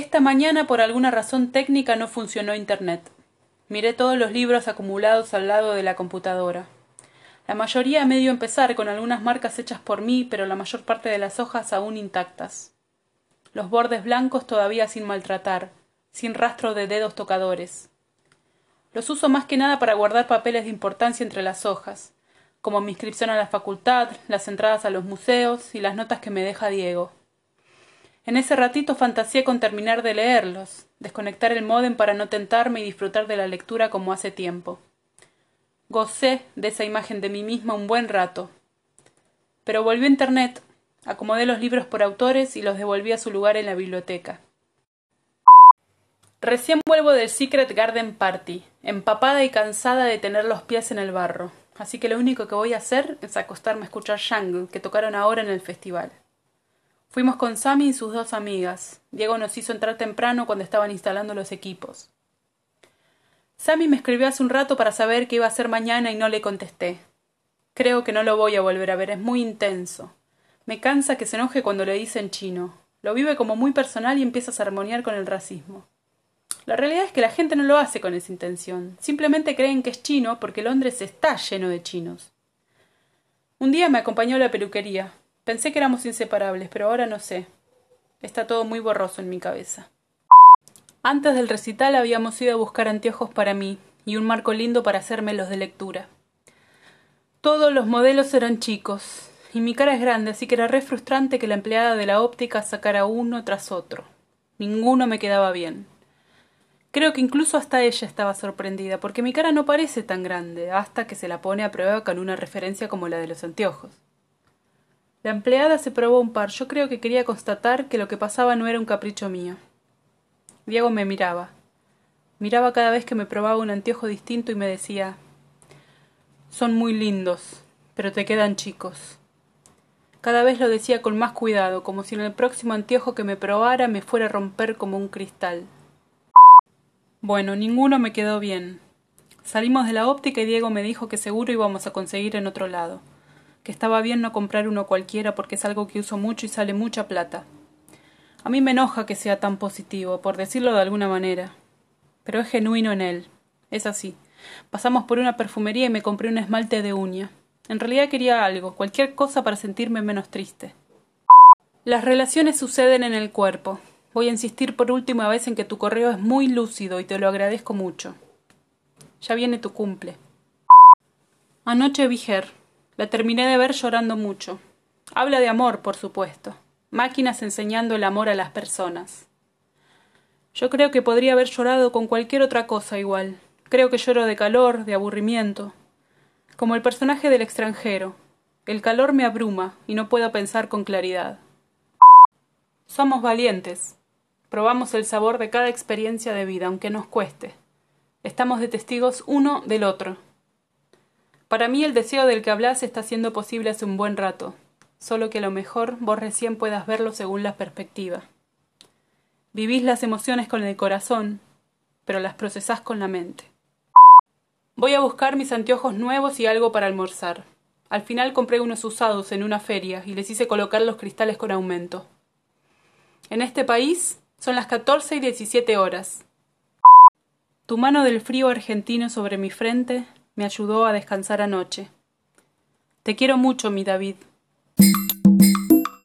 Esta mañana por alguna razón técnica no funcionó Internet. Miré todos los libros acumulados al lado de la computadora. La mayoría a medio empezar, con algunas marcas hechas por mí, pero la mayor parte de las hojas aún intactas. Los bordes blancos todavía sin maltratar, sin rastro de dedos tocadores. Los uso más que nada para guardar papeles de importancia entre las hojas, como mi inscripción a la facultad, las entradas a los museos y las notas que me deja Diego. En ese ratito fantaseé con terminar de leerlos, desconectar el módem para no tentarme y disfrutar de la lectura como hace tiempo. Gocé de esa imagen de mí misma un buen rato. Pero volví a Internet, acomodé los libros por autores y los devolví a su lugar en la biblioteca. Recién vuelvo del Secret Garden Party, empapada y cansada de tener los pies en el barro, así que lo único que voy a hacer es acostarme a escuchar Jungle, que tocaron ahora en el festival. Fuimos con Sammy y sus dos amigas. Diego nos hizo entrar temprano cuando estaban instalando los equipos. Sammy me escribió hace un rato para saber qué iba a hacer mañana y no le contesté. Creo que no lo voy a volver a ver, es muy intenso. Me cansa que se enoje cuando le dicen chino. Lo vive como muy personal y empieza a armoniar con el racismo. La realidad es que la gente no lo hace con esa intención. Simplemente creen que es chino porque Londres está lleno de chinos. Un día me acompañó a la peluquería. Pensé que éramos inseparables, pero ahora no sé. Está todo muy borroso en mi cabeza. Antes del recital habíamos ido a buscar anteojos para mí y un marco lindo para hacerme los de lectura. Todos los modelos eran chicos, y mi cara es grande, así que era re frustrante que la empleada de la óptica sacara uno tras otro. Ninguno me quedaba bien. Creo que incluso hasta ella estaba sorprendida, porque mi cara no parece tan grande, hasta que se la pone a prueba con una referencia como la de los anteojos. La empleada se probó un par. Yo creo que quería constatar que lo que pasaba no era un capricho mío. Diego me miraba. Miraba cada vez que me probaba un anteojo distinto y me decía Son muy lindos, pero te quedan chicos. Cada vez lo decía con más cuidado, como si en el próximo anteojo que me probara me fuera a romper como un cristal. Bueno, ninguno me quedó bien. Salimos de la óptica y Diego me dijo que seguro íbamos a conseguir en otro lado, que estaba bien no comprar uno cualquiera porque es algo que uso mucho y sale mucha plata. A mí me enoja que sea tan positivo, por decirlo de alguna manera. Pero es genuino en él. Es así. Pasamos por una perfumería y me compré un esmalte de uña. En realidad quería algo, cualquier cosa para sentirme menos triste. Las relaciones suceden en el cuerpo. Voy a insistir por última vez en que tu correo es muy lúcido y te lo agradezco mucho. Ya viene tu cumple. Anoche vi Ger. La terminé de ver llorando mucho. Habla de amor, por supuesto máquinas enseñando el amor a las personas. Yo creo que podría haber llorado con cualquier otra cosa igual. Creo que lloro de calor, de aburrimiento. Como el personaje del extranjero. El calor me abruma y no puedo pensar con claridad. Somos valientes. Probamos el sabor de cada experiencia de vida, aunque nos cueste. Estamos de testigos uno del otro. Para mí el deseo del que hablas está siendo posible hace un buen rato solo que a lo mejor vos recién puedas verlo según la perspectiva. Vivís las emociones con el corazón, pero las procesás con la mente. Voy a buscar mis anteojos nuevos y algo para almorzar. Al final compré unos usados en una feria y les hice colocar los cristales con aumento. En este país son las catorce y diecisiete horas. Tu mano del frío argentino sobre mi frente me ayudó a descansar anoche. Te quiero mucho, mi David.